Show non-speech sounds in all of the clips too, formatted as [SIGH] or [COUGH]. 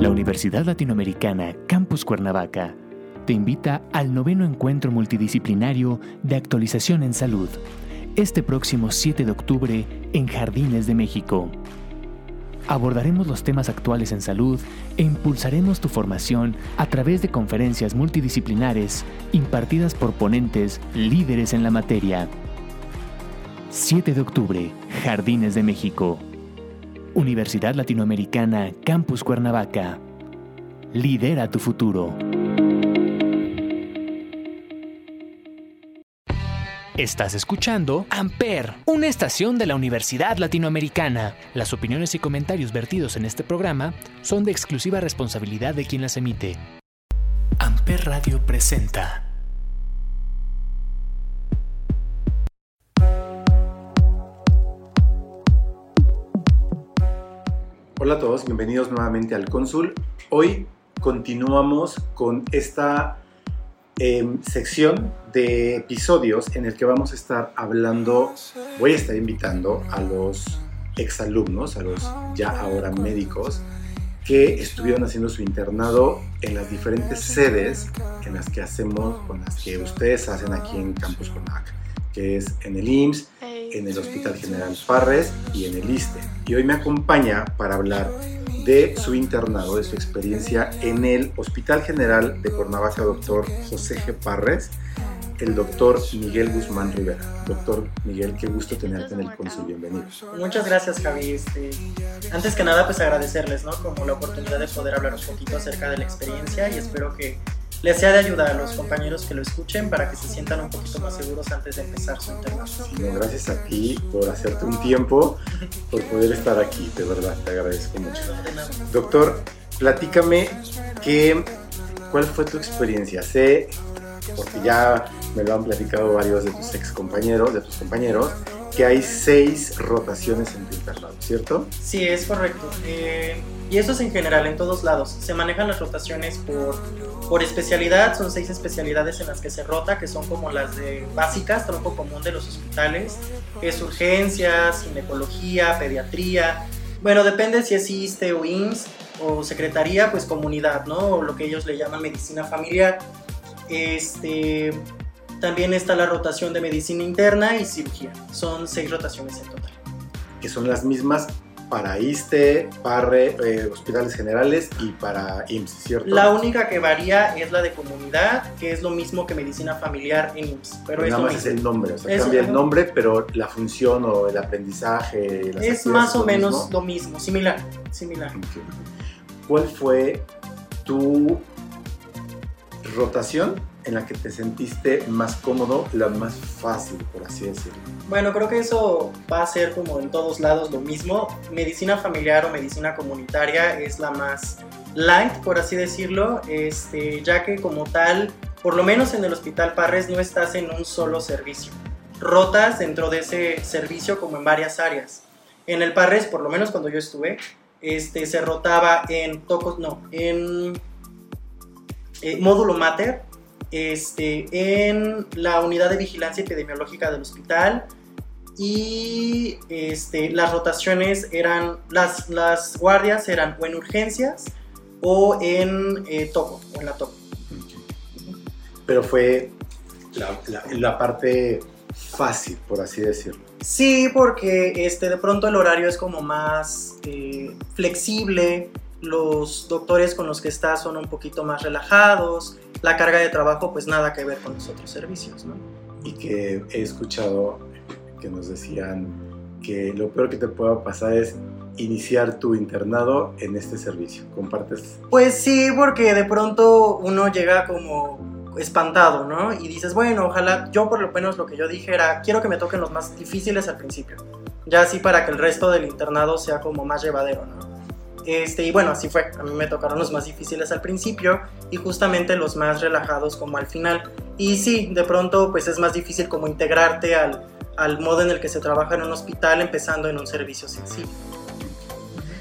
La Universidad Latinoamericana Campus Cuernavaca te invita al noveno encuentro multidisciplinario de actualización en salud, este próximo 7 de octubre en Jardines de México. Abordaremos los temas actuales en salud e impulsaremos tu formación a través de conferencias multidisciplinares impartidas por ponentes líderes en la materia. 7 de octubre, Jardines de México. Universidad Latinoamericana Campus Cuernavaca. Lidera tu futuro. Estás escuchando Amper, una estación de la Universidad Latinoamericana. Las opiniones y comentarios vertidos en este programa son de exclusiva responsabilidad de quien las emite. Amper Radio presenta. Hola a todos, bienvenidos nuevamente al Cónsul. Hoy continuamos con esta Em, sección de episodios en el que vamos a estar hablando, voy a estar invitando a los exalumnos, a los ya ahora médicos, que estuvieron haciendo su internado en las diferentes sedes en las que hacemos, con las que ustedes hacen aquí en Campus Conac, que es en el IMSS, en el Hospital General Parres y en el ISTE. Y hoy me acompaña para hablar de su internado, de su experiencia en el Hospital General de Cuernavaca, doctor José G. Parres, el doctor Miguel Guzmán Rivera. Doctor Miguel, qué gusto tenerte en el consul, bienvenido. Muchas gracias, Javi. Este, antes que nada, pues agradecerles, ¿no? Como la oportunidad de poder hablar un poquito acerca de la experiencia y espero que les sea de ayuda a los compañeros que lo escuchen para que se sientan un poquito más seguros antes de empezar su internado. gracias a ti por hacerte un tiempo, por poder estar aquí, de verdad, te agradezco mucho. Doctor, platícame qué, cuál fue tu experiencia. Sé, porque ya me lo han platicado varios de tus ex compañeros, de tus compañeros, que hay seis rotaciones en tu internado, ¿cierto? Sí, es correcto. Eh, y eso es en general, en todos lados. Se manejan las rotaciones por, por especialidad, son seis especialidades en las que se rota, que son como las de básicas, tronco común de los hospitales, es urgencias, ginecología, pediatría. Bueno, depende si es ISTE o IMSS o secretaría, pues comunidad, ¿no? O lo que ellos le llaman medicina familiar. Este, también está la rotación de medicina interna y cirugía. Son seis rotaciones en total. Que son las mismas para ISTE, PARRE, eh, hospitales generales y para IMSS, ¿cierto? La única que varía es la de comunidad, que es lo mismo que medicina familiar en IMSS. Pero nada más es el nombre, o sea, cambia el nombre, pero la función o el aprendizaje. es más o menos lo mismo, similar. similar. ¿Cuál fue tu rotación en la que te sentiste más cómodo, la más fácil, por así decirlo? Bueno, creo que eso va a ser como en todos lados lo mismo. Medicina familiar o medicina comunitaria es la más light, por así decirlo, este, ya que como tal, por lo menos en el Hospital Parres no estás en un solo servicio. Rotas dentro de ese servicio como en varias áreas. En el Parres, por lo menos cuando yo estuve, este, se rotaba en tocos, no, en eh, módulo mater, este, en la unidad de vigilancia epidemiológica del hospital y este, las rotaciones eran, las, las guardias eran o en urgencias o en eh, toco, o en la toco. Pero fue la, la, parte fácil, por así decirlo. Sí, porque este, de pronto el horario es como más eh, flexible, los doctores con los que estás son un poquito más relajados, la carga de trabajo pues nada que ver con los otros servicios, ¿no? Y que he escuchado que nos decían que lo peor que te pueda pasar es iniciar tu internado en este servicio. ¿Compartes? Pues sí, porque de pronto uno llega como espantado, ¿no? Y dices, bueno, ojalá, yo por lo menos lo que yo dije era, quiero que me toquen los más difíciles al principio, ya así para que el resto del internado sea como más llevadero, ¿no? Este, y bueno, así fue. A mí me tocaron los más difíciles al principio y justamente los más relajados como al final. Y sí, de pronto pues es más difícil como integrarte al, al modo en el que se trabaja en un hospital empezando en un servicio sencillo.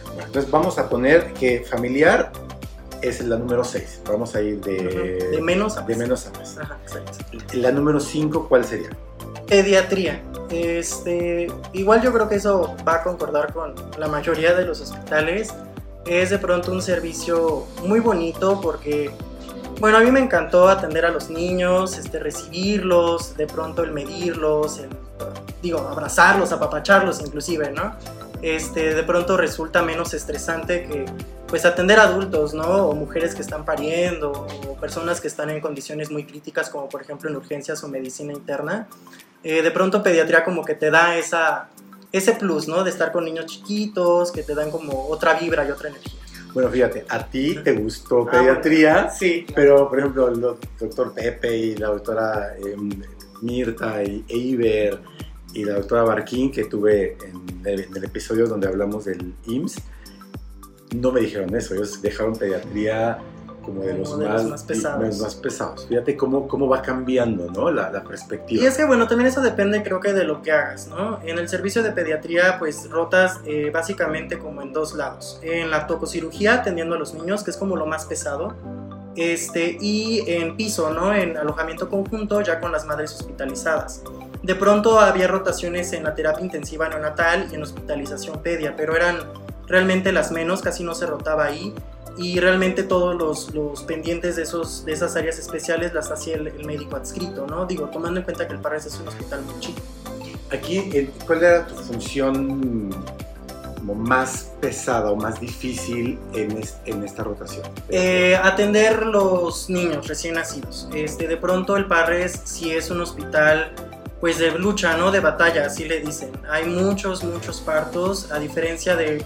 Bueno, entonces vamos a poner que familiar es la número 6. Vamos a ir de, de menos a más. De menos a más. La número 5, ¿cuál sería? Pediatría. Este, igual yo creo que eso va a concordar con la mayoría de los hospitales es de pronto un servicio muy bonito porque, bueno, a mí me encantó atender a los niños, este, recibirlos, de pronto el medirlos, digo, abrazarlos, apapacharlos inclusive, ¿no? Este, de pronto resulta menos estresante que pues atender adultos, ¿no? O mujeres que están pariendo, o personas que están en condiciones muy críticas, como por ejemplo en urgencias o medicina interna. Eh, de pronto pediatría como que te da esa, ese plus, ¿no? De estar con niños chiquitos, que te dan como otra vibra y otra energía. Bueno, fíjate, a ti te gustó ah, pediatría, sí, pero por ejemplo el doctor Pepe y la doctora em, Mirta y Eiber y la doctora Barquín que tuve en el, en el, episodio donde hablamos del IMSS, no me dijeron eso, ellos dejaron pediatría como de, los, más, pesados. Fíjate cómo, cómo va cambiando ¿no? la, la, perspectiva. Y es que bueno, también eso depende creo que de lo que hagas. ¿no? En el servicio de pediatría pues rotas eh, básicamente como en dos lados. En la tococirugía atendiendo a los niños, que es como lo más pesado. Este, y en piso, ¿no? En alojamiento conjunto ya con las madres hospitalizadas. De pronto había rotaciones en la terapia intensiva neonatal y en hospitalización pedia, pero eran realmente las menos, casi no se rotaba ahí y realmente todos los, los, pendientes de, esos, de esas áreas especiales las hacía el, médico adscrito, ¿no? Digo, tomando en cuenta que el Parres es un hospital muy chico. Aquí, ¿cuál era tu función como más pesada o más difícil en, en esta rotación? Eh, atender los niños recién nacidos. Este, de pronto el Parres, si es un hospital pues de lucha, ¿no? De batalla, así le dicen. Hay muchos, muchos partos, a diferencia de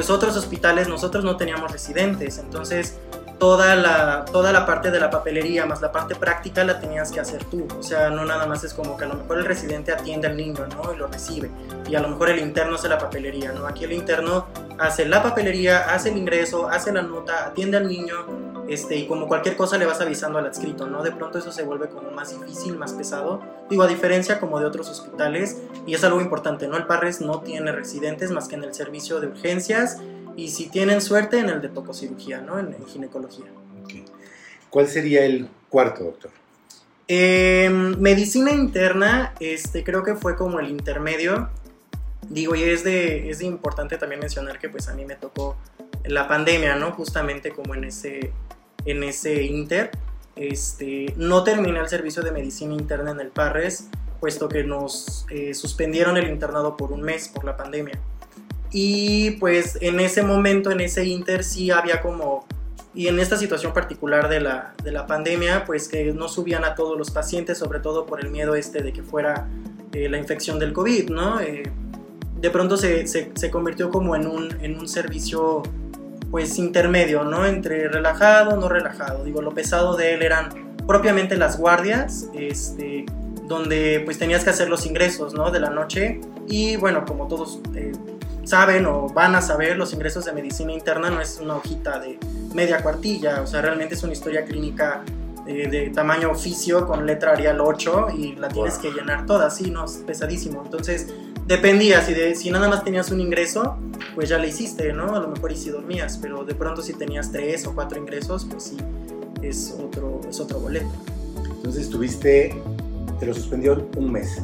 pues otros hospitales nosotros no teníamos residentes, entonces toda la, toda la parte de la papelería más la parte práctica la tenías que hacer tú, o sea, no nada más es como que a lo mejor el residente atiende al niño, ¿no? Y lo recibe, y a lo mejor el interno hace la papelería, ¿no? Aquí el interno hace la papelería, hace el ingreso, hace la nota, atiende al niño, este, y como cualquier cosa le vas avisando al adscrito, ¿no? De pronto eso se vuelve como más difícil, más pesado, digo, a diferencia como de otros hospitales, y es algo importante, ¿no? El Parres no tiene residentes más que en el servicio de urgencias, y si tienen suerte, en el de tococirugía, ¿no? En, ginecología. ¿Cuál sería el cuarto, doctor? Em, medicina interna, este, creo que fue como el intermedio. Digo, y es de, es de importante también mencionar que pues a mí me tocó la pandemia, ¿no? Justamente como en ese, en ese inter. Este, no terminé el servicio de medicina interna en el Parres, puesto que nos eh, suspendieron el internado por un mes por la pandemia. Y pues en ese momento, en ese inter, sí había como, y en esta situación particular de la, de la pandemia, pues que no subían a todos los pacientes, sobre todo por el miedo este de que fuera eh, la infección del COVID, ¿no? Eh, de pronto se, se, se, convirtió como en un, en un servicio pues intermedio, ¿no? Entre relajado, no relajado. Digo, lo pesado de él eran propiamente las guardias, este, donde pues tenías que hacer los ingresos, ¿no? De la noche. Y bueno, como todos eh, saben o van a saber, los ingresos de medicina interna no es una hojita de media cuartilla, o sea, realmente es una historia clínica eh, de tamaño oficio con letra Arial 8 y la tienes que llenar toda, sí, no, es pesadísimo. Entonces, dependía, si, de, si nada más tenías un ingreso, pues ya le hiciste, ¿no? A lo mejor y si dormías, pero de pronto si tenías tres o cuatro ingresos, pues sí, es otro, es otro boleto. Entonces estuviste, te lo suspendió un mes.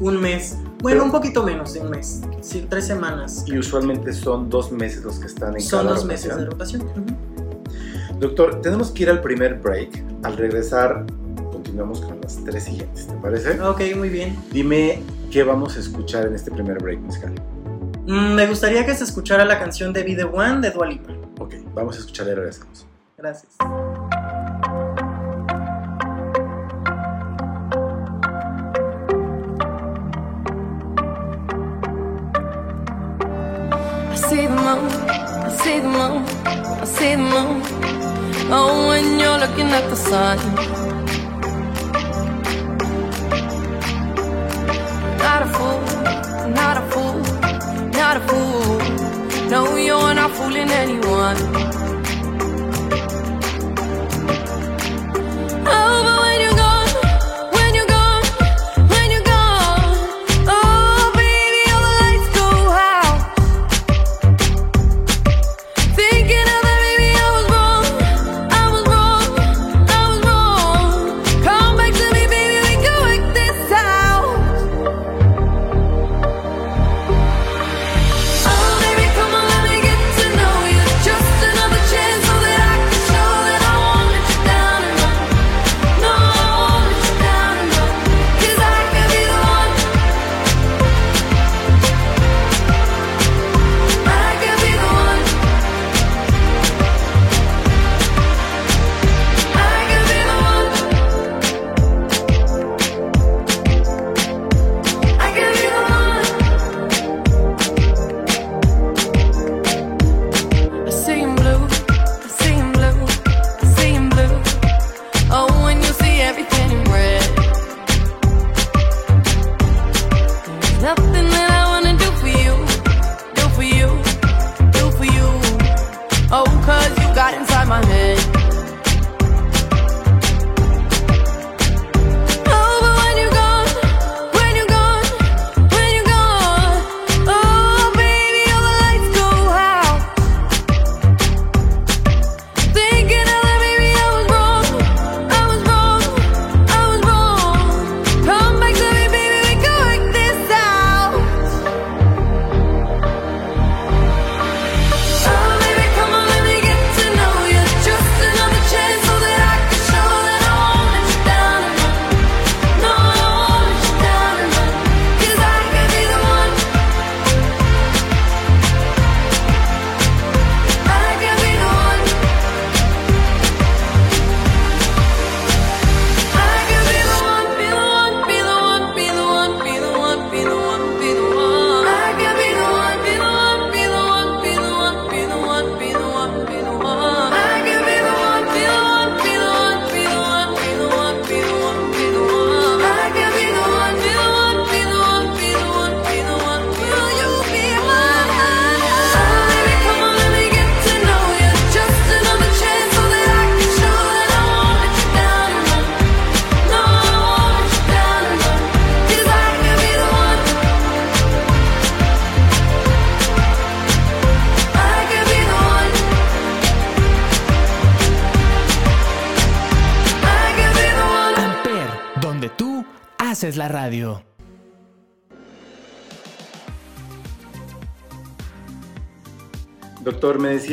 Un mes. Bueno, un poquito menos de un mes, sí, tres semanas. Y usualmente son dos meses los que están en Son dos meses de rotación. Doctor, tenemos que ir al primer break. Al regresar, continuamos con las tres siguientes, ¿te parece? Ok, muy bien. Dime ¿Qué vamos a escuchar en este primer break musical? Mm, me gustaría que se escuchara la canción de Be The One de Dua Lipa. Ok, vamos a escucharla y regresamos. Gracias. I see the moon, I see the moon, I see the moon. Oh, when you're looking at the sun. Not a fool, not a fool, not a fool. No, you're not fooling anyone.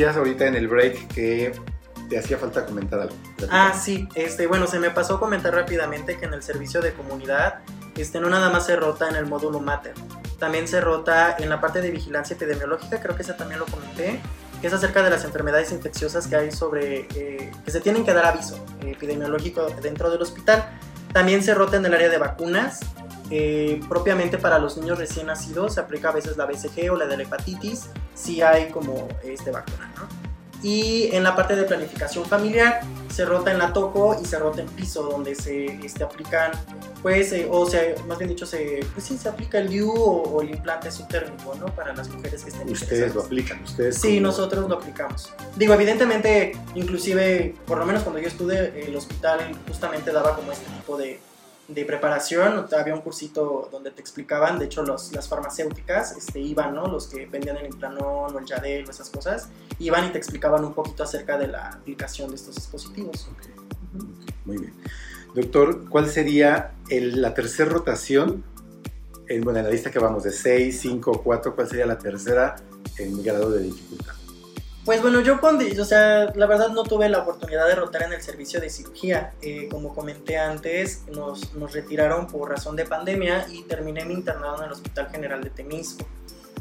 Decías ahorita en el break que te hacía falta comentar algo. Ah, sí, este, bueno, se me pasó comentar rápidamente que en el servicio de comunidad, este, no nada más se rota en el módulo Mater, también se rota en la parte de vigilancia epidemiológica, creo que esa también lo comenté, que es acerca de las enfermedades infecciosas que hay sobre, eh, que se tienen que dar aviso epidemiológico dentro del hospital. También se rota en el área de vacunas. Eh, propiamente para los niños recién nacidos se aplica a veces la BCG o la de la hepatitis si hay como este vacuna, Y en la parte de planificación familiar se rota en la toco y se rota en piso donde se este, aplican pues eh, o sea más bien dicho se pues sí se aplica el DIU o, el implante subtérmico no para las mujeres que estén ustedes lo aplican ustedes sí nosotros lo aplicamos. Digo evidentemente inclusive por lo menos cuando yo estuve el hospital justamente daba como este tipo de, de preparación, había un cursito donde te explicaban, de hecho los, las farmacéuticas este, iban, ¿no? los que vendían el Implanón o el Yadel o esas cosas, iban y te explicaban un poquito acerca de la aplicación de estos dispositivos. Muy bien. Doctor, ¿cuál sería la tercera rotación? En, bueno, en la lista que vamos de 6, 5, 4, ¿cuál sería la tercera en grado de dificultad? Pues bueno, yo cuando, o sea, la verdad no tuve la oportunidad de rotar en el servicio de cirugía. Eh, como comenté antes, nos, nos, retiraron por razón de pandemia y terminé mi internado en el Hospital General de Temisco.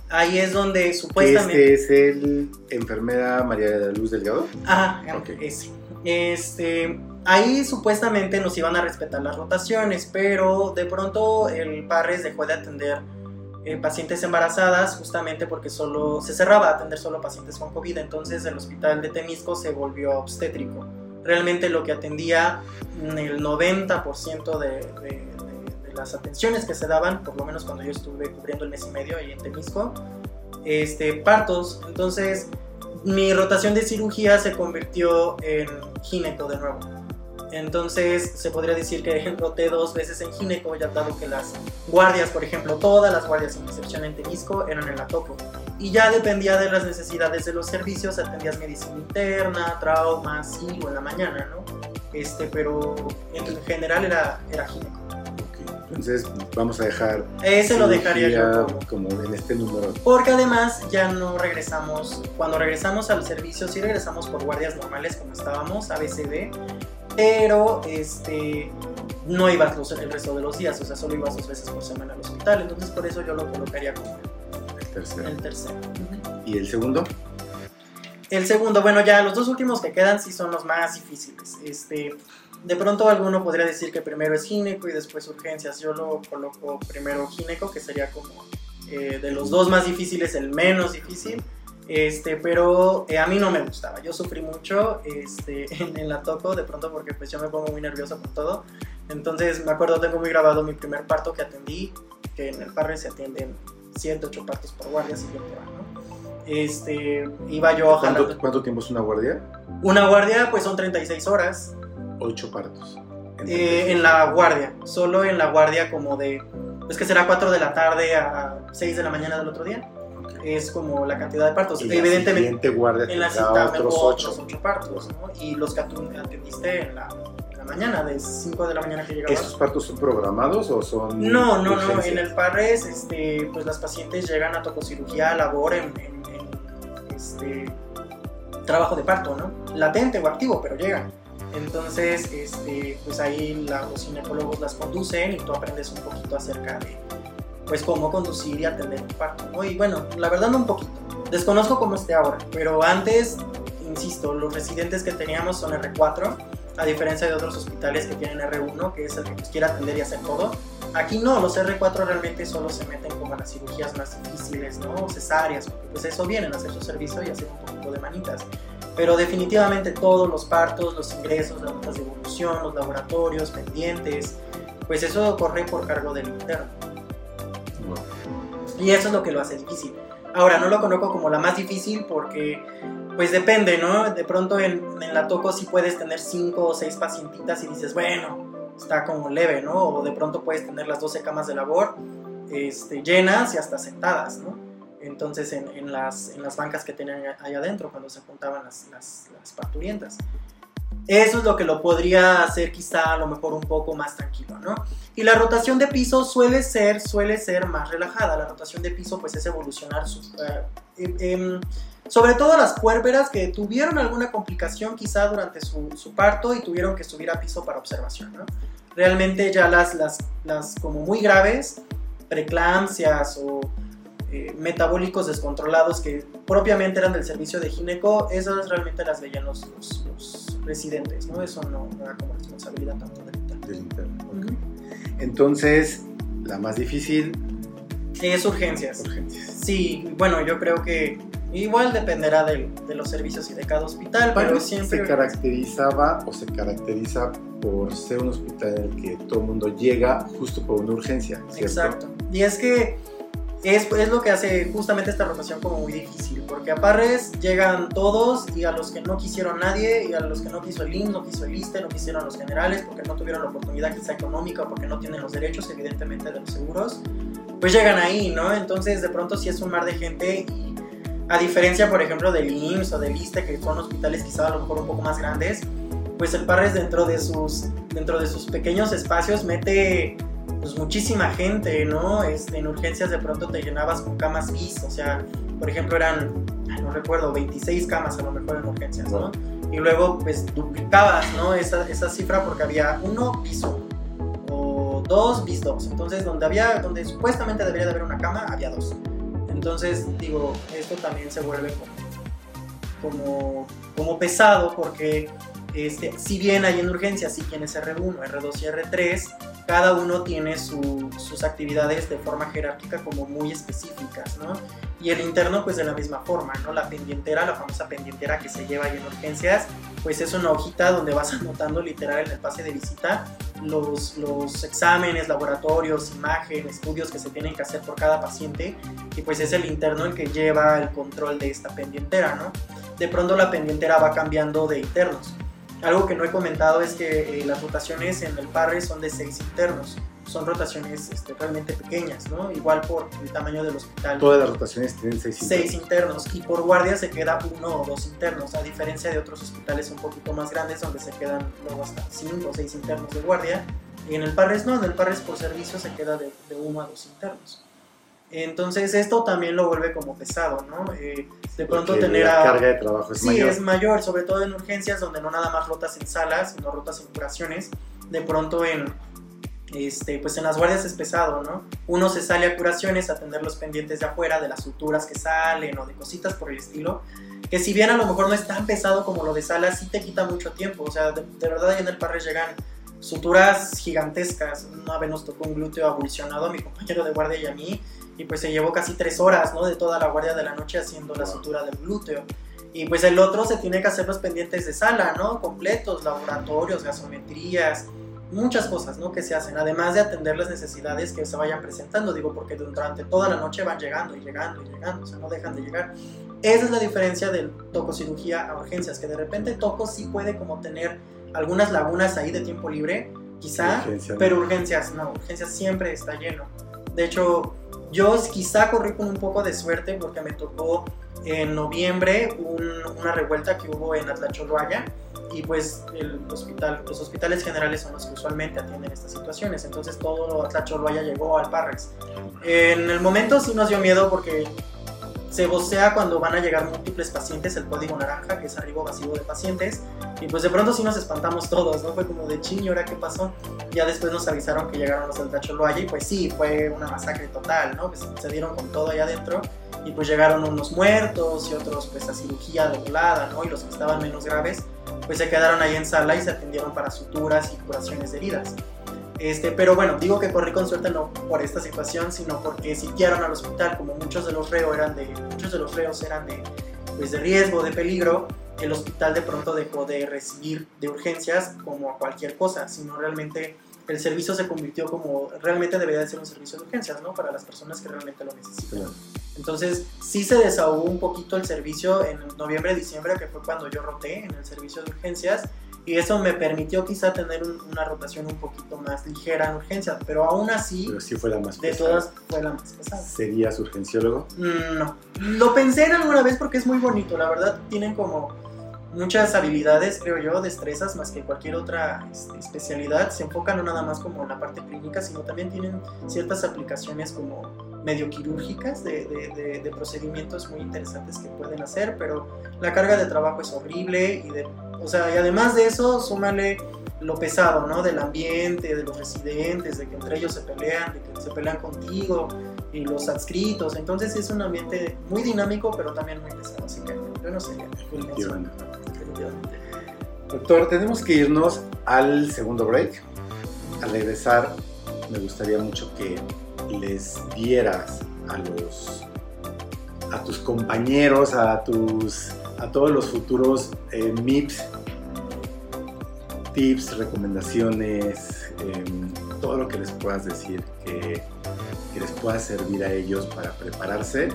Ahí es donde supuestamente... ¿Este es el enfermera María de la Luz Delgado? Ajá, okay. ese. Este, ahí supuestamente nos iban a respetar las rotaciones, pero de pronto el Parres dejó de atender eh, pacientes embarazadas justamente porque solo se cerraba a atender solo pacientes con COVID, entonces el hospital de Temisco se volvió obstétrico. Realmente lo que atendía el 90% de, de, las atenciones que se daban, por lo menos cuando yo estuve cubriendo el mes y medio ahí en Temisco, este, partos. Entonces mi rotación de cirugía se convirtió en gineco de nuevo. Entonces se podría decir que roté dos veces en gineco, ya dado que las guardias, por ejemplo, todas las guardias sin excepción en Temisco eran en la topo. Y ya dependía de las necesidades de los servicios, atendías medicina interna, trauma, sí, o en la mañana, ¿no? Este, pero en general era, era gineco. Entonces vamos a dejar. Ese lo dejaría yo como... en este número. Porque además ya no regresamos. Cuando regresamos al servicio, sí regresamos por guardias normales como estábamos, ABCD pero este, no ibas el resto de los días, o sea, solo ibas dos veces por semana al hospital, entonces por eso yo lo colocaría como el tercero. El tercero. ¿Y el segundo? El segundo, bueno, ya los dos últimos que quedan sí son los más difíciles. Este, de pronto alguno podría decir que primero es gineco y después urgencias. Yo lo coloco primero gineco, que sería como eh, de los dos más difíciles el menos difícil. Este, pero eh, a mí no me gustaba. Yo sufrí mucho este, [LAUGHS] en, la toco, de pronto porque pues yo me pongo muy nervioso con todo. Entonces me acuerdo, tengo muy grabado mi primer parto que atendí, que en el parre se atienden 7, 8 partos por guardia, si bien ¿no? Este, iba yo ¿Cuánto, cuánto tiempo es una guardia? Una guardia, pues son 36 horas. Ocho partos. Eh, en la guardia, solo en la guardia como de, pues que será 4 de la tarde a 6 de la mañana del otro día. Es como la cantidad de partos. Y Evidentemente, guardia en la cita otros otros ocho. 8 partos, ¿no? Y los que atendiste en la, en la mañana, de 5 de la mañana que llegabas. ¿Esos partos son programados o son No, no, no. urgencias? En el Parres, este, pues las pacientes llegan a tococirugía labor en, en- en, este, trabajo de parto, ¿no? Latente o activo, pero llegan. Entonces, este, pues ahí la- los ginecólogos las conducen y tú aprendes un poquito acerca de, pues cómo conducir y atender un parto, ¿no? Y bueno, la verdad no un poquito. Desconozco cómo esté ahora, pero antes, insisto, los residentes que teníamos son R4, a diferencia de otros hospitales que tienen R1, que es el que quiere atender y hacer todo. Aquí no, los R4 realmente solo se meten como a las cirugías más difíciles, ¿no? Cesáreas, pues eso vienen a hacer su servicio y hacer un poquito de manitas. Pero definitivamente todos los partos, los ingresos, las notas de evolución, los laboratorios, pendientes, pues eso corre por cargo del interno. No. Y eso es lo que lo hace difícil. Ahora, no lo conozco como la más difícil porque, pues depende, ¿no? De pronto en, en la toco sí puedes tener 5 o 6 pacientitas y dices, bueno, está como leve, ¿no? O de pronto puedes tener las 12 camas de labor este, llenas y hasta sentadas, ¿no? Entonces en, en las, en las bancas que tenían ahí adentro cuando se juntaban las, las, las parturientas. Eso es lo que lo podría hacer quizá a lo mejor un poco más tranquilo, ¿no? Y la rotación de piso suele ser, suele ser más relajada. La rotación de piso pues es evolucionar su, eh, em, sobre todo las puérperas que tuvieron alguna complicación quizá durante su, su parto y tuvieron que subir a piso para observación, ¿no? Realmente ya las, las, las como muy graves, preeclampsias o eh, metabólicos descontrolados que propiamente eran del servicio de gineco, esas realmente las veían los, los- los residentes, ¿no? Eso no, no era como responsabilidad tanto del interno. Del interno, ok. Entonces, la más difícil, Es urgencias. urgencias. Sí, bueno, yo creo que igual dependerá del- de, los servicios y de cada hospital, pero Pero siempre... se caracterizaba o se caracteriza por ser un hospital en el que todo el mundo llega justo por una urgencia, ¿cierto? Exacto. Y es que es, es lo que hace justamente esta rotación como muy difícil, porque a Parres llegan todos y a los que no quisieron nadie, y a los que no quiso el IN, no quiso el ISTE, no quisieron los generales, porque no tuvieron la oportunidad quizá económica o porque no tienen los derechos evidentemente de los seguros, pues llegan ahí, ¿no? Entonces de pronto sí es un mar de gente y a diferencia por ejemplo del IMSS o del ISTE, que son hospitales quizá a lo mejor un poco más grandes, pues el Parres dentro de sus, dentro de sus pequeños espacios mete pues muchísima gente, ¿no? Este, en urgencias de pronto te llenabas con camas bis, o sea, por ejemplo eran, no recuerdo, 26 camas a lo mejor en urgencias, ¿no? Y luego pues duplicabas, ¿no? Esa, esa cifra porque había uno piso o dos bis dos, entonces donde había, donde supuestamente debería de haber una cama, había dos. Entonces digo, esto también se vuelve como, como pesado porque este, si bien hay en urgencias, sí tienes R1, R2 y R3, cada uno tiene su- sus actividades de forma jerárquica como muy específicas, ¿no? Y el interno pues de la misma forma, ¿no? La pendientera, la famosa pendientera que se lleva ahí en urgencias, pues es una hojita donde vas [LAUGHS] anotando literal en el pase de visita los, los exámenes, laboratorios, imagen, estudios que se tienen que hacer por cada paciente y pues es el interno el que lleva el control de esta pendientera, ¿no? De pronto la pendientera va cambiando de internos. Algo que no he comentado es que eh, las rotaciones en el parre son de seis internos. Son rotaciones este, realmente pequeñas, ¿no? Igual por el tamaño del hospital. Todas las rotaciones tienen seis Seis internos. internos y por guardia se queda uno o dos internos, a diferencia de otros hospitales un poquito más grandes donde se quedan luego hasta cinco o seis internos de guardia. Y en el Parres no, en el Parres por servicio se queda de, de uno a dos internos. Entonces esto también lo vuelve como pesado, ¿no? Eh, de pronto Porque tener la a... carga de trabajo es Sí, mayor. es mayor, sobre todo en urgencias donde no nada más rotas en salas, sino rotas en curaciones. De pronto en, este, pues en las guardias es pesado, ¿no? Uno se sale a curaciones a atender los pendientes de afuera, de las suturas que salen o de cositas por el estilo. Que si bien a lo mejor no es tan pesado como lo de salas, sí te quita mucho tiempo. O sea, de, de verdad ahí en el parre llegan suturas gigantescas. Una vez nos tocó un glúteo abolicionado a mi compañero de guardia y a mí, y pues se llevó casi tres horas, ¿no? De toda la guardia de la noche haciendo la sutura del glúteo. Y pues el otro se tiene que hacer los pendientes de sala, ¿no? Completos, laboratorios, gasometrías, muchas cosas, ¿no? Que se hacen, además de atender las necesidades que se vayan presentando, digo, porque durante toda la noche van llegando y llegando y llegando, o sea, no dejan de llegar. Esa es la diferencia del tococirugía a urgencias, que de repente toco sí puede como tener algunas lagunas ahí de tiempo libre, quizá, Urgencia, no. pero urgencias no, urgencias siempre está lleno. De hecho, yo quizá corrí con un poco de suerte porque me tocó en noviembre un- una revuelta que hubo en Atlacholoaya y pues el hospital, los hospitales generales son los que usualmente atienden estas situaciones, entonces todo Atlacholoaya llegó al Parrex. En el momento sí nos dio miedo porque se vocea cuando van a llegar múltiples pacientes el código naranja, que es arribo vacío de pacientes, y pues de pronto sí nos espantamos todos, ¿no? Fue como de ching, ¿y ahora qué pasó? Ya después nos avisaron que llegaron los del Tacholoaya y pues sí, fue una masacre total, ¿no? Que se, dieron con todo allá adentro y pues llegaron unos muertos y otros pues a cirugía de volada, ¿no? Y los que estaban menos graves pues se quedaron ahí en sala y se atendieron para suturas y curaciones de heridas. Este, pero bueno, digo que corrí con suerte no por esta situación, sino porque sitiaron al hospital, como muchos de los reos eran de, muchos de los reos eran de, pues de riesgo, de peligro, el hospital de pronto dejó de recibir de urgencias como a cualquier cosa, sino realmente el servicio se convirtió como realmente debería de ser un servicio de urgencias, ¿no? Para las personas que realmente lo necesitan. Claro. Entonces, sí se desahogó un poquito el servicio en noviembre, diciembre, que fue cuando yo roté en el servicio de urgencias, y eso me permitió quizá tener un- una rotación un poquito más ligera en urgencias, pero aún así, Pero sí fue la más de pesada. todas fue la más pesada. ¿Serías urgenciólogo? Mm, No, lo pensé en alguna vez porque es muy bonito, la verdad tienen como muchas habilidades, creo yo, destrezas más que cualquier otra este, especialidad, se enfocan no nada más como en la parte clínica, sino también tienen ciertas aplicaciones como medio quirúrgicas de, de- de- de procedimientos muy interesantes que pueden hacer, pero la carga de trabajo es horrible y de, o sea, y además de eso, súmale lo pesado, ¿no? Del ambiente, de los residentes, de que entre ellos se pelean, de que se pelean contigo, y los adscritos. Entonces es un ambiente muy dinámico, pero también muy pesado. Así que yo no sería Doctor, tenemos que irnos al segundo break. Al regresar, me gustaría mucho que les dieras a los a tus compañeros, a tus a todos los futuros eh, MIPS tips, recomendaciones, em, todo lo que les puedas decir que, que les pueda servir a ellos para prepararse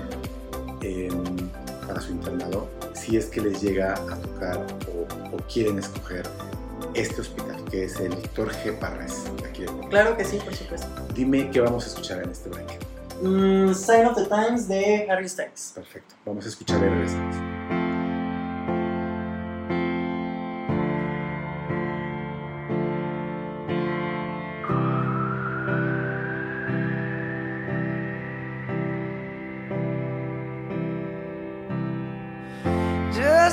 em, para su internado, si es que les llega a tocar o, o quieren escoger este hospital, que es el Víctor G. Parres. de aquí de. Claro que sí, por supuesto. Dime qué vamos a escuchar en este break. Mm, Sign of the Times de Harry Styles. Perfecto, vamos a escuchar y regresamos. Just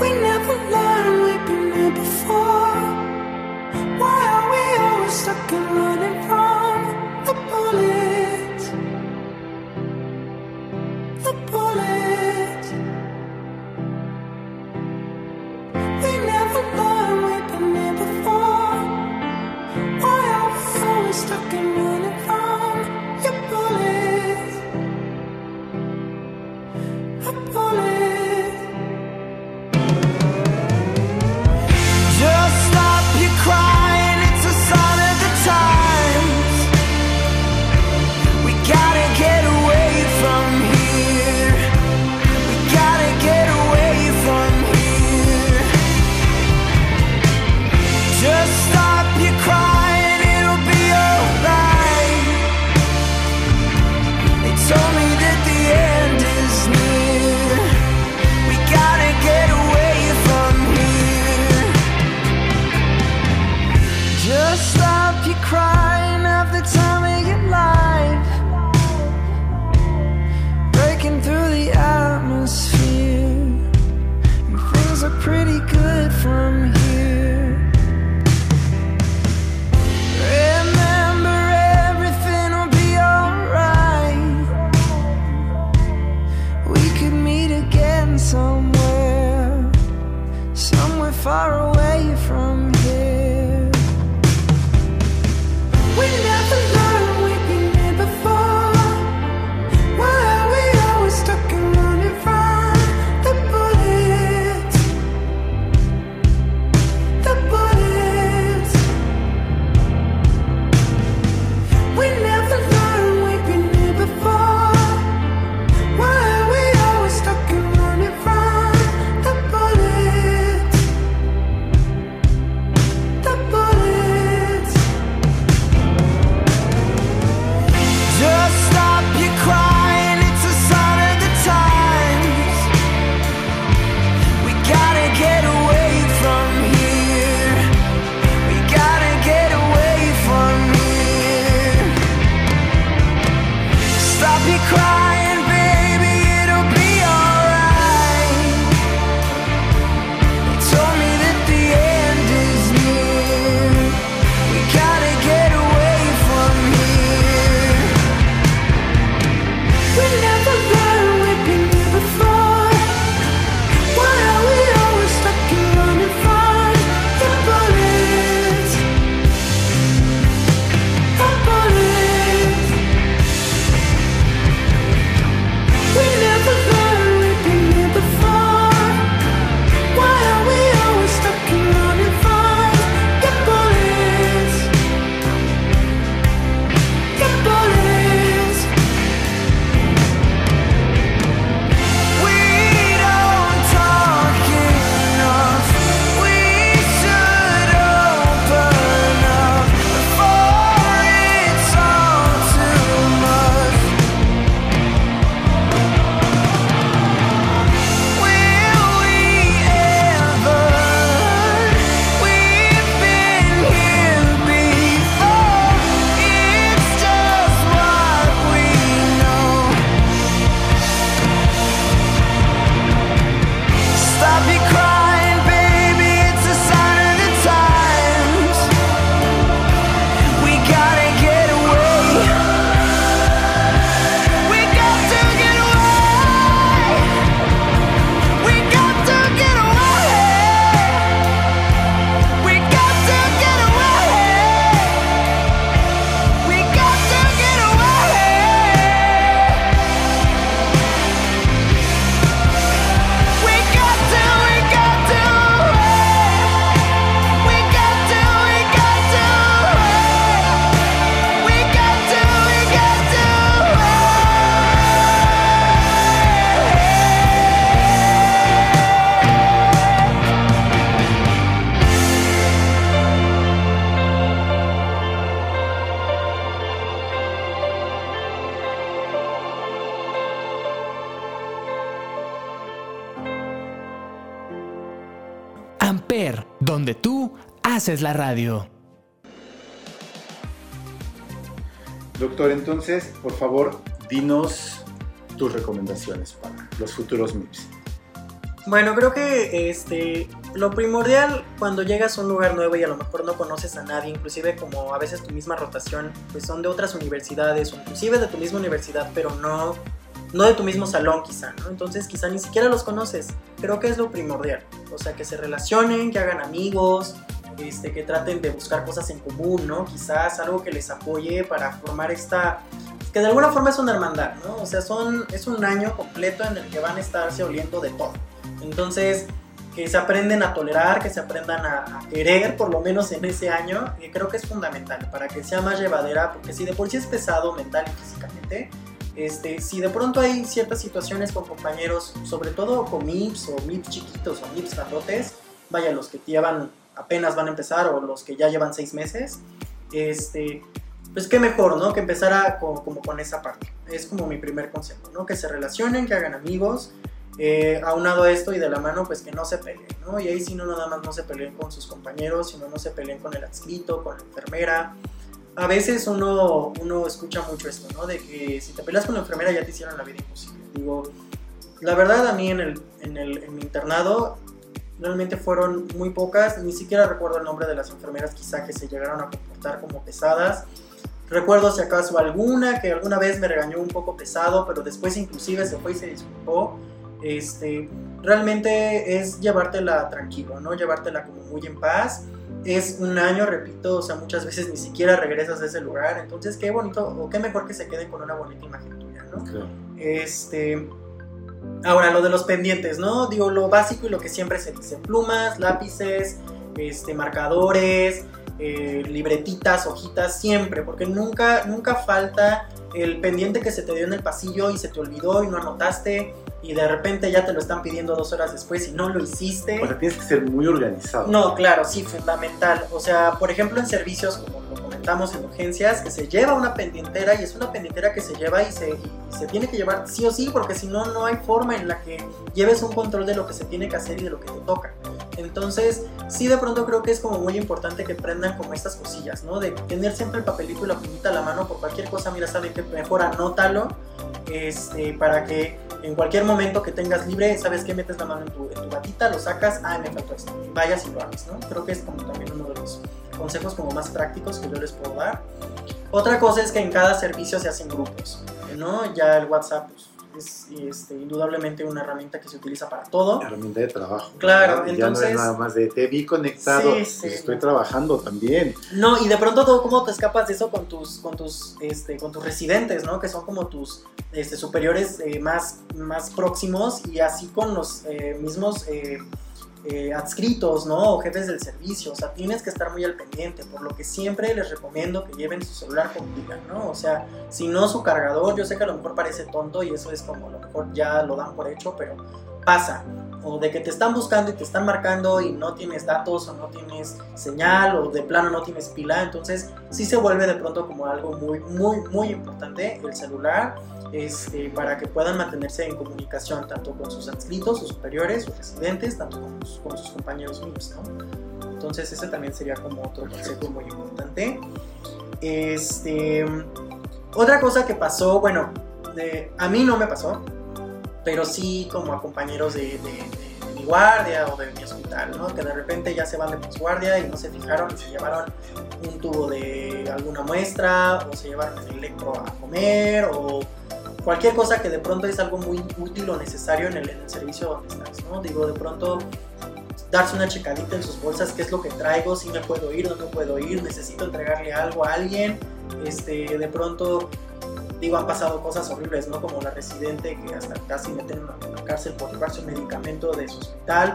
We never learned we've been here before. Why are we always stuck in running from the bullets? The bullets. We never we've been here before. Why are we always stuck running haces la radio. Doctor, entonces, por favor, dinos tus recomendaciones para los futuros MIPS. Bueno, creo que este lo primordial cuando llegas a un lugar nuevo y a lo mejor no conoces a nadie, inclusive como a veces tu misma rotación, pues son de otras universidades o inclusive de tu misma universidad, pero no no de tu mismo salón quizá, ¿no? Entonces quizá ni siquiera los conoces. Creo que es lo primordial. O sea, que se relacionen, que hagan amigos, este, que traten de buscar cosas en común, ¿no? Quizás algo que les apoye para formar esta... que de alguna forma es una hermandad, ¿no? O sea, son, es un año completo en el que van a estarse oliendo de todo. Entonces, que se aprenden a tolerar, que se aprendan a, a querer, por lo menos en ese año, y creo que es fundamental para que sea más llevadera, porque si de por sí es pesado mental y físicamente, este, si de pronto hay ciertas situaciones con compañeros, sobre todo con MIPS o MIPS chiquitos o MIPS grandotes, vaya, los que llevan apenas van a empezar o los que ya llevan seis meses, este, pues qué mejor, ¿no? Que empezara con- como con esa parte. Es como mi primer consejo, ¿no? Que se relacionen, que hagan amigos, eh, aunado a esto y de la mano, pues que no se peleen, ¿no? Y ahí sí no nada más no se peleen con sus compañeros, sino no se peleen con el adscrito, con la enfermera. A veces uno, uno escucha mucho esto, ¿no? De que si te peleas con la enfermera ya te hicieron la vida imposible. Digo, la verdad a mí en, el, en, el, en mi internado realmente fueron muy pocas, ni siquiera recuerdo el nombre de las enfermeras quizá que se llegaron a comportar como pesadas. Recuerdo si acaso alguna que alguna vez me regañó un poco pesado, pero después inclusive se fue y se disculpó. Este, realmente es llevártela tranquilo, ¿no? Llevártela como muy en paz. Es un año, repito, o sea, muchas veces ni siquiera regresas a ese lugar. Entonces, qué bonito, o qué mejor que se queden con una bonita imagen tuya, ¿no? Claro. Este. Ahora, lo de los pendientes, ¿no? Digo, lo básico y lo que siempre se dice: plumas, lápices, este, marcadores, eh, libretitas, hojitas, siempre, porque nunca, nunca falta el pendiente que se te dio en el pasillo y se te olvidó y no anotaste y de repente ya te lo están pidiendo dos horas después y no lo hiciste. O sea, tienes que ser muy organizado. No, claro, sí, fundamental. O sea, por ejemplo, en servicios, como comentamos en urgencias, que se lleva una pendientera y es una pendientera que se lleva y se, y se tiene que llevar sí o sí, porque si no, no hay forma en la que lleves un control de lo que se tiene que hacer y de lo que te toca. Entonces, sí, de pronto creo que es como muy importante que prendan como estas cosillas, ¿no? De tener siempre el papelito y la plumita a la mano por cualquier cosa, mira, sabe que mejor anótalo, este, para que en cualquier momento que tengas libre, sabes que metes la mano en tu, en tu batita, lo sacas, ah, me faltó esto, vayas y lo hagas, ¿no? Creo que es como también uno de los consejos como más prácticos que yo les puedo dar. Otra cosa es que en cada servicio se hacen grupos, ¿no? Ya el WhatsApp pues, es este, indudablemente una herramienta que se utiliza para todo. Herramienta de trabajo. Claro, ¿verdad? Y Ya no entonces- es nada más de te vi conectado, Sí, pues sí. estoy trabajando también. No, y de pronto tú cómo te escapas de eso con tus, con tus, este, con tus residentes, ¿no? Que son como tus este, superiores eh, más, más próximos y así con los eh, mismos eh, eh, adscritos, ¿no? O jefes del servicio. O sea, tienes que estar muy al pendiente, por lo que siempre les recomiendo que lleven su celular contigo, ¿no? O sea, si no su cargador, yo sé que a lo mejor parece tonto y eso es como a lo mejor ya lo dan por hecho, pero pasa. O de que te están buscando y te están marcando y no tienes datos o no tienes señal o de plano no tienes pila, entonces sí se vuelve de pronto como algo muy, muy, muy importante el celular este, para que puedan mantenerse en comunicación tanto con sus adscritos, sus superiores, sus residentes, tanto con, sus- con sus compañeros míos, ¿no? Entonces ese también sería como otro consejo muy importante. Este, otra cosa que pasó, bueno, de- a mí no me pasó, pero sí como a compañeros de, de- de- de mi guardia o de mi hospital, ¿no? Que de repente ya se van de posguardia y no se fijaron y se llevaron un tubo de alguna muestra o se llevaron el electro a comer o cualquier cosa que de pronto es algo muy útil o necesario en el, servicio donde estás, ¿no? Digo, de pronto darse una checadita en sus bolsas, qué es lo que traigo, si me puedo ir, no me puedo ir, necesito entregarle algo a alguien, este, de pronto, digo, han pasado cosas horribles, ¿no? Como la residente que hasta casi meten a la cárcel por llevarse un medicamento de su hospital,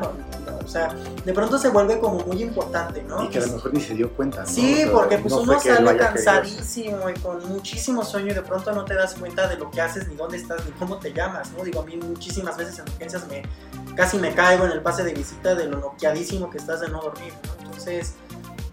o sea, de pronto se vuelve como muy importante, ¿no? Y que a lo mejor ni se dio cuenta. ¿no? Sí, O sea, porque pues no uno sale querido cansadísimo y con muchísimo sueño y de pronto no te das cuenta de lo que haces, ni dónde estás, ni cómo te llamas, ¿no? Digo, a mí muchísimas veces en urgencias me casi me caigo en el pase de visita de lo noqueadísimo que estás de no dormir, ¿no? Entonces,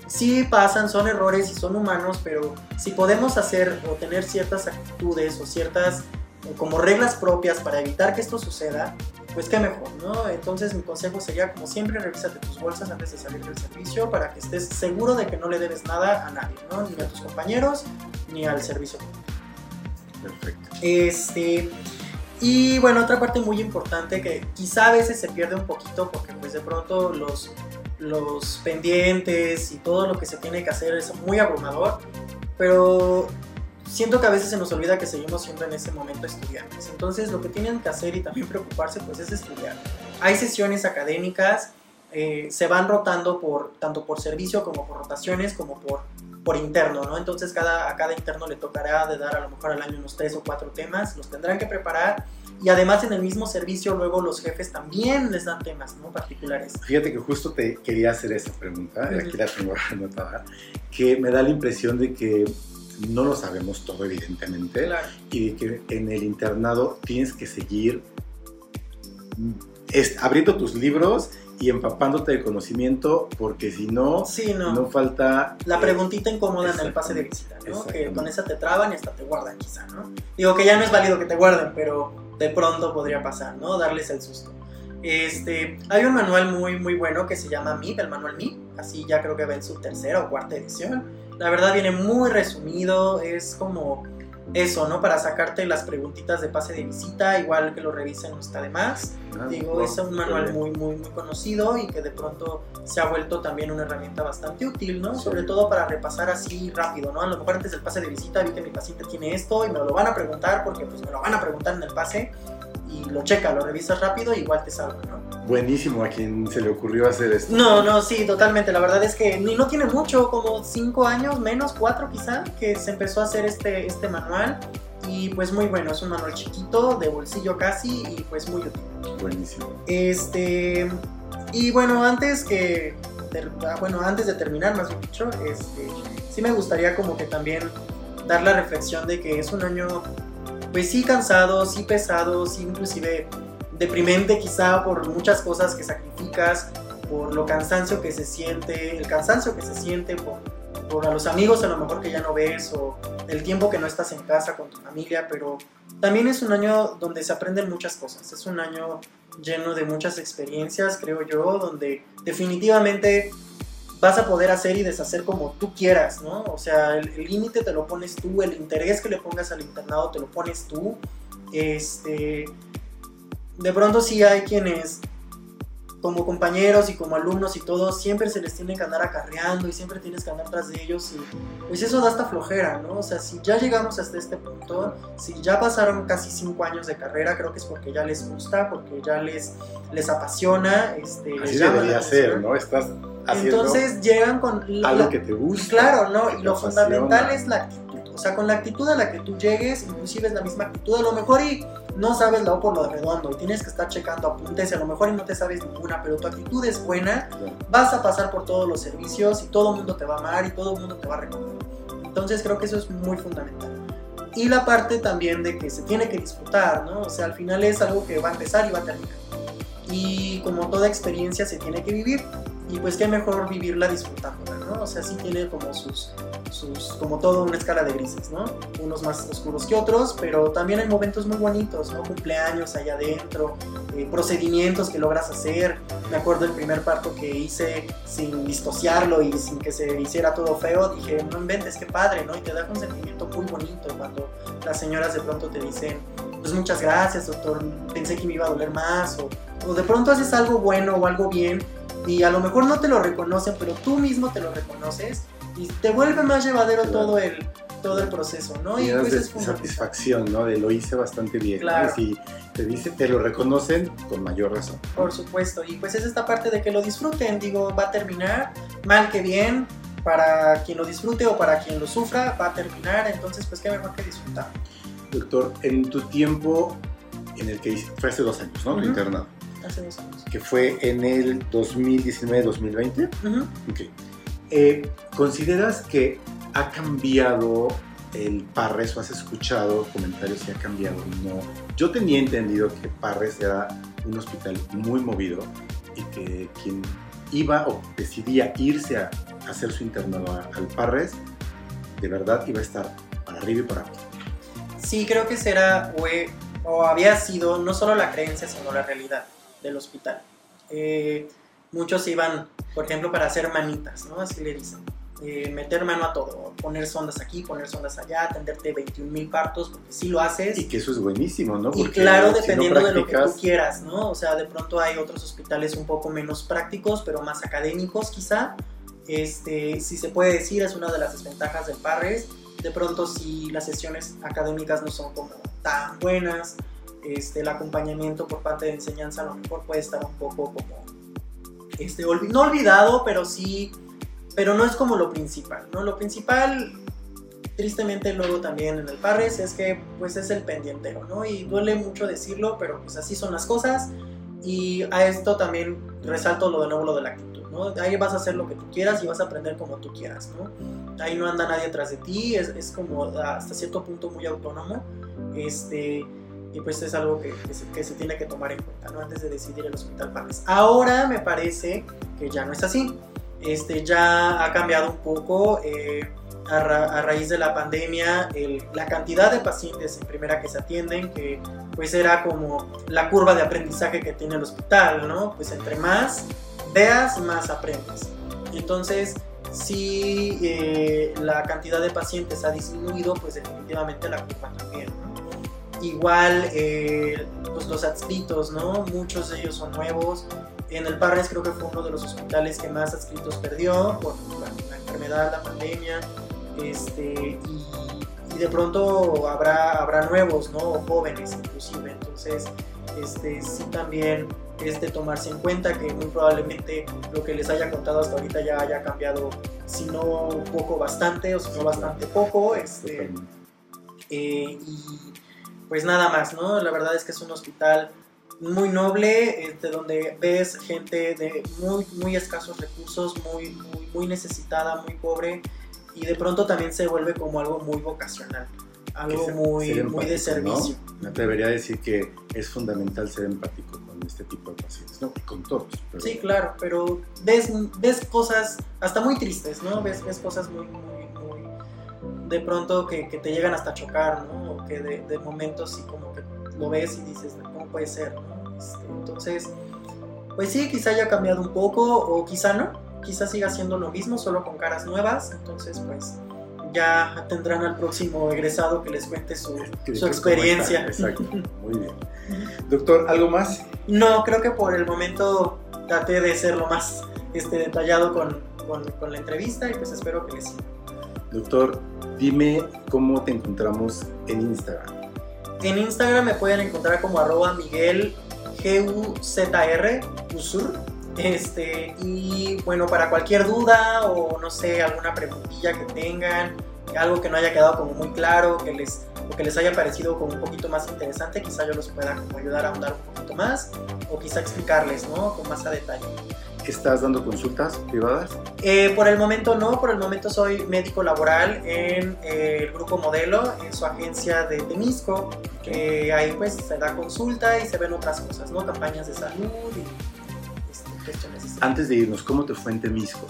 sí pasan, son errores y son humanos, pero si podemos hacer o tener ciertas actitudes o ciertas eh, como reglas propias para evitar que esto suceda, pues qué mejor, ¿no? Entonces mi consejo sería, como siempre, revísate tus bolsas antes de salir del servicio para que estés seguro de que no le debes nada a nadie, ¿no? Ni a tus compañeros, ni al servicio. Perfecto. Este, y bueno, otra parte muy importante que quizá a veces se pierde un poquito porque pues de pronto los, los pendientes y todo lo que se tiene que hacer es muy abrumador, pero siento que a veces se nos olvida que seguimos siendo en ese momento estudiantes. Entonces lo que tienen que hacer y también preocuparse pues es estudiar. Hay sesiones académicas, eh, se van rotando por tanto por servicio como por rotaciones como por, por interno, ¿no? Entonces cada, a cada interno le tocará de dar a lo mejor al año unos tres o cuatro temas, los tendrán que preparar y además en el mismo servicio luego los jefes también les dan temas, ¿no? Particulares. Fíjate que justo te quería hacer esa pregunta, Ujú. aquí la tengo [LAUGHS] anotada, que me da la impresión de que no lo sabemos todo, evidentemente, Claro. y de que en el internado tienes que seguir abriendo tus libros y empapándote de conocimiento, porque si no, Sí, no. no falta... La eh, preguntita incómoda en el pase de visita, ¿no? Que con esa te traban y hasta te guardan quizá, ¿no? Digo que ya no es válido que te guarden, pero de pronto podría pasar, ¿no? Darles el susto. Este, hay un manual muy muy bueno que se llama MIP, el manual MIP, así ya creo que va en su tercera o cuarta edición. La verdad viene muy resumido, es como eso, ¿no? Para sacarte las preguntitas de pase de visita, igual que lo revisen no está de más. ah, Digo, no, es un manual muy, muy, muy conocido y que de pronto se ha vuelto también una herramienta bastante útil, ¿no? Sí. Sobre todo para repasar así rápido, ¿no? A lo mejor antes del pase de visita vi que mi paciente tiene esto y me lo van a preguntar porque pues me lo van a preguntar en el pase y lo checa, lo revisas rápido y igual te salva, ¿no? Buenísimo a quien se le ocurrió hacer esto. No, no, sí, totalmente. La verdad es que no tiene mucho, como cinco años, menos cuatro quizá, que se empezó a hacer este, este manual. Y pues muy bueno, es un manual chiquito, de bolsillo casi, y pues muy útil. Buenísimo. Este. Y bueno, antes que. ter- ah, Bueno, antes de terminar, más bien dicho, este, sí me gustaría como que también dar la reflexión de que es un año, pues sí cansado, sí pesado, sí inclusive deprimente quizá por muchas cosas que sacrificas, por lo cansancio que se siente, el cansancio que se siente por, por a los amigos a lo mejor que ya no ves o el tiempo que no estás en casa con tu familia, pero también es un año donde se aprenden muchas cosas, es un año lleno de muchas experiencias, creo yo, donde definitivamente vas a poder hacer y deshacer como tú quieras, ¿no? O sea, el límite te lo pones tú, el interés que le pongas al internado te lo pones tú. Este, de pronto sí hay quienes, como compañeros y como alumnos y todos, siempre se les tiene que andar acarreando y siempre tienes que andar tras de ellos y pues eso da hasta flojera, ¿no? O sea, si ya llegamos hasta este punto, si ya pasaron casi cinco años de carrera, creo que es porque ya les gusta, porque ya les, les apasiona, este, Así debería ser. ¿no? Estás haciendo Entonces llegan con la- algo que te gusta. Claro, ¿no? Y lo apasiona. fundamental es la actitud. O sea, con la actitud a la que tú llegues, inclusive es la misma actitud. A lo mejor y no sabes la O por lo redondo y tienes que estar checando apuntes y a lo mejor y no te sabes ninguna, pero tu actitud es buena, vas a pasar por todos los servicios y todo el mundo te va a amar y todo el mundo te va a reconocer. Entonces creo que eso es muy fundamental. Y la parte también de que se tiene que disfrutar, ¿no? O sea, al final es algo que va a empezar y va a terminar. Y como toda experiencia se tiene que vivir. Y pues qué mejor vivirla disfrutándola, ¿no? O sea, sí tiene como sus, sus, como todo una escala de grises, ¿no? Unos más oscuros que otros, pero también hay momentos muy bonitos, ¿no? Cumpleaños allá adentro, eh, procedimientos que logras hacer. Me acuerdo el primer parto que hice sin discociarlo y sin que se hiciera todo feo, dije, no inventes, qué padre, ¿no? Y te da un sentimiento muy bonito cuando las señoras de pronto te dicen, pues muchas gracias, doctor, pensé que me iba a doler más, o, o de pronto haces algo bueno o algo bien y a lo mejor no te lo reconocen, pero tú mismo te lo reconoces y te vuelve más llevadero Claro. todo el todo el proceso, ¿no? Y Llenas pues es satisfacción, ¿no? De lo hice bastante bien. ¿no? Claro. Y si te dice, te lo reconocen, con mayor razón. Por supuesto, y pues es esta parte de que lo disfruten, digo, va a terminar, mal que bien, para quien lo disfrute o para quien lo sufra, va a terminar, entonces pues qué mejor que disfrutar. Doctor, en tu tiempo en el que fue hace dos años, ¿no? Tu Ujú. internado, Hace dos años. que fue en el 2019-2020. Ujú. Ok. Eh, ¿Consideras que ha cambiado el Parres o has escuchado comentarios si ha cambiado? No. Yo tenía entendido que Parres era un hospital muy movido y que quien iba o decidía irse a hacer su internado al Parres, de verdad iba a estar para arriba y para abajo. Sí, creo que será o, o había sido no solo la creencia, sino la realidad del hospital. Eh, muchos iban, por ejemplo, para hacer manitas, ¿no? Así le dicen. Eh, meter mano a todo, poner sondas aquí, poner sondas allá, atenderte 21 mil partos, porque sí lo haces. Y que eso es buenísimo, ¿no? Y Porque claro, si no dependiendo de lo que tú practicas, quieras, ¿no? O sea, de pronto hay otros hospitales un poco menos prácticos, pero más académicos quizá. Este, si se puede decir, es una de las desventajas del Parres. De pronto, si las sesiones académicas no son como tan buenas, este, el acompañamiento por parte de enseñanza a lo mejor puede estar un poco como, este, olvi- no olvidado, pero sí, pero no es como lo principal, ¿no? Lo principal tristemente luego también en el Parres es que pues es el pendientero, ¿no? Y duele mucho decirlo, pero pues así son las cosas y a esto también resalto lo de nuevo lo de la actitud, ¿no? Ahí vas a hacer lo que tú quieras y vas a aprender como tú quieras, ¿no? Ahí no anda nadie atrás de ti, es, es como hasta cierto punto muy autónomo, este, y pues es algo que, que se, que se tiene que tomar en cuenta, ¿no? Antes de decidir el Hospital Parres. Ahora me parece que ya no es así, este, ya ha cambiado un poco, eh, a, ra- a raíz de la pandemia, el- la cantidad de pacientes en primera que se atienden, que pues era como la curva de aprendizaje que tiene el hospital, ¿no? Pues entre más veas, más aprendes. Entonces, si eh, la cantidad de pacientes ha disminuido, pues definitivamente la curva también, ¿no? Igual, eh, pues los adscritos, ¿no? Muchos de ellos son nuevos. En el Parres creo que fue uno de los hospitales que más adscritos perdió por la, la enfermedad, la pandemia. Este, y, y de pronto habrá, habrá nuevos, ¿no? O jóvenes inclusive. Entonces, este, sí también es de tomarse en cuenta que muy probablemente lo que les haya contado hasta ahorita ya haya cambiado, si no poco, bastante, o si no bastante poco. Este, eh, y pues nada más, ¿no? La verdad es que es un hospital muy noble, este, donde ves gente de muy, muy escasos recursos, muy, muy, muy necesitada, muy pobre, y de pronto también se vuelve como algo muy vocacional, algo se- muy, muy de empático, ¿no? servicio. Me atrevería a decir que es fundamental ser empático con este tipo de pacientes, ¿no? Y con todos. pero- Sí, claro, pero ves, ves cosas hasta muy tristes, ¿no? Ves, ves cosas muy de pronto que, que te llegan hasta chocar, ¿no? O que de, de momentos sí como que lo ves y dices, ¿cómo puede ser? ¿no? Este, entonces, pues sí, quizá haya cambiado un poco o quizá no, quizá siga siendo lo mismo, solo con caras nuevas, entonces pues ya tendrán al próximo egresado que les cuente su, que su después, ¿cómo experiencia. Exacto, [LAUGHS] muy bien. Doctor, ¿algo más? No, creo que por el momento traté de ser lo más este, detallado con, con- con la entrevista y pues espero que les sirva. Doctor, dime cómo te encontramos en Instagram. En Instagram me pueden encontrar como arroba Miguel GUZR, Usur. Este, y bueno, para cualquier duda o no sé, alguna preguntilla que tengan, algo que no haya quedado como muy claro, que les, o que les haya parecido como un poquito más interesante, quizá yo los pueda como ayudar a ahondar un poquito más o quizá explicarles, ¿no? Con más a detalle. ¿Estás dando consultas privadas? Eh, por el momento no, por el momento soy médico laboral en eh, el Grupo Modelo, en su agencia de Temisco. Eh, ahí pues se da consulta y se ven otras cosas, ¿no? Campañas de salud y este, cuestiones así. Antes de irnos, ¿cómo te fue en Temisco?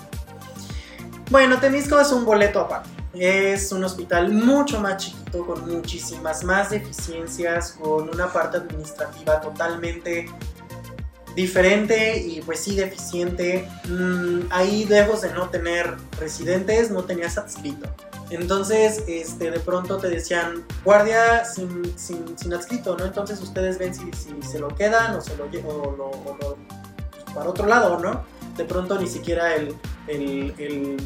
Bueno, Temisco es un boleto aparte. Es un hospital mucho más chiquito, con muchísimas más deficiencias, con una parte administrativa totalmente diferente y pues sí deficiente. Mm, ahí lejos de no tener residentes, no tenías adscrito. Entonces, este, de pronto te decían, guardia sin, sin, sin adscrito, ¿no? Entonces ustedes ven si, si se lo quedan o se lo o lo, o lo- pues, para otro lado, ¿no? De pronto ni siquiera el, el, el,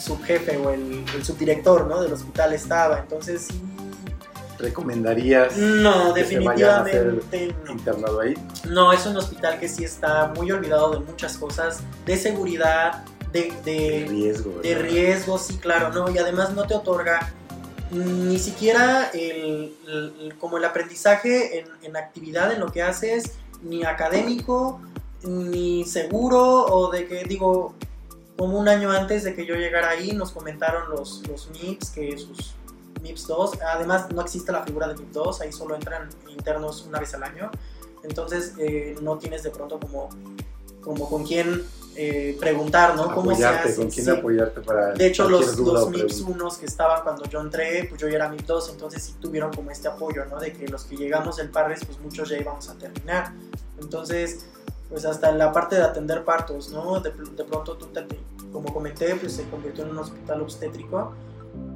subjefe o el, el subdirector, ¿no? Del hospital estaba. Entonces, sí, ¿Recomendarías no, que se vayan a hacer definitivamente no. internado ahí? No, es un hospital que sí está muy olvidado de muchas cosas, de seguridad, de, De de, riesgo, de riesgo, sí, claro, ¿no? Y además no te otorga ni siquiera el, el- el- como el aprendizaje en, en actividad, en lo que haces, ni académico, ni seguro, o de que, digo, como un año antes de que yo llegara ahí, nos comentaron los, los MIPS que sus MIPS 2, además no existe la figura de MIP 2, ahí solo entran internos una vez al año, entonces eh, no tienes de pronto como, como con quién eh, preguntar, ¿no? ¿Cómo se apoyarte, hace? con quién Sí. apoyarte para De hecho, los, los MIPS pregunta. 1 que estaban cuando yo entré, pues yo ya era MIP 2, entonces sí tuvieron como este apoyo, ¿no? De que los que llegamos del Parres, pues muchos ya íbamos a terminar. Entonces, pues hasta la parte de atender partos, ¿no? De, de pronto, tú te- como comenté, pues se convirtió en un hospital obstétrico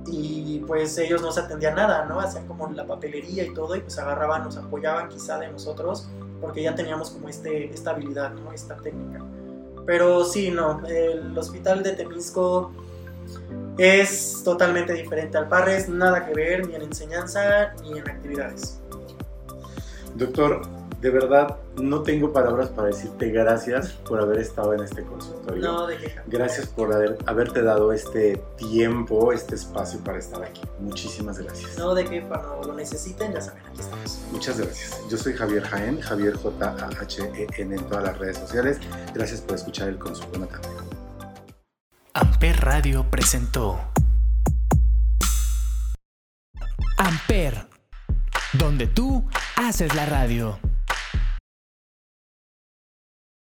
y pues ellos no se atendían nada, ¿no? Hacían como la papelería y todo y pues agarraban, nos apoyaban quizá de nosotros porque ya teníamos como este, esta habilidad, ¿no? Esta técnica. Pero sí, no, el hospital de Temisco es totalmente diferente al Parres, nada que ver ni en enseñanza ni en actividades. Doctor, de verdad no tengo palabras para decirte gracias por haber estado en este consultorio. No, de. Gracias por haber- haberte dado este tiempo, este espacio para estar aquí. Muchísimas gracias. No, de que cuando lo necesiten, ya saben, aquí estamos. Muchas gracias. Yo soy Javier Jaén, Javier J-A-H-E-N en todas las redes sociales. Gracias por escuchar el Consul. Buena tarde. Amper Radio presentó Amper, donde tú haces la radio.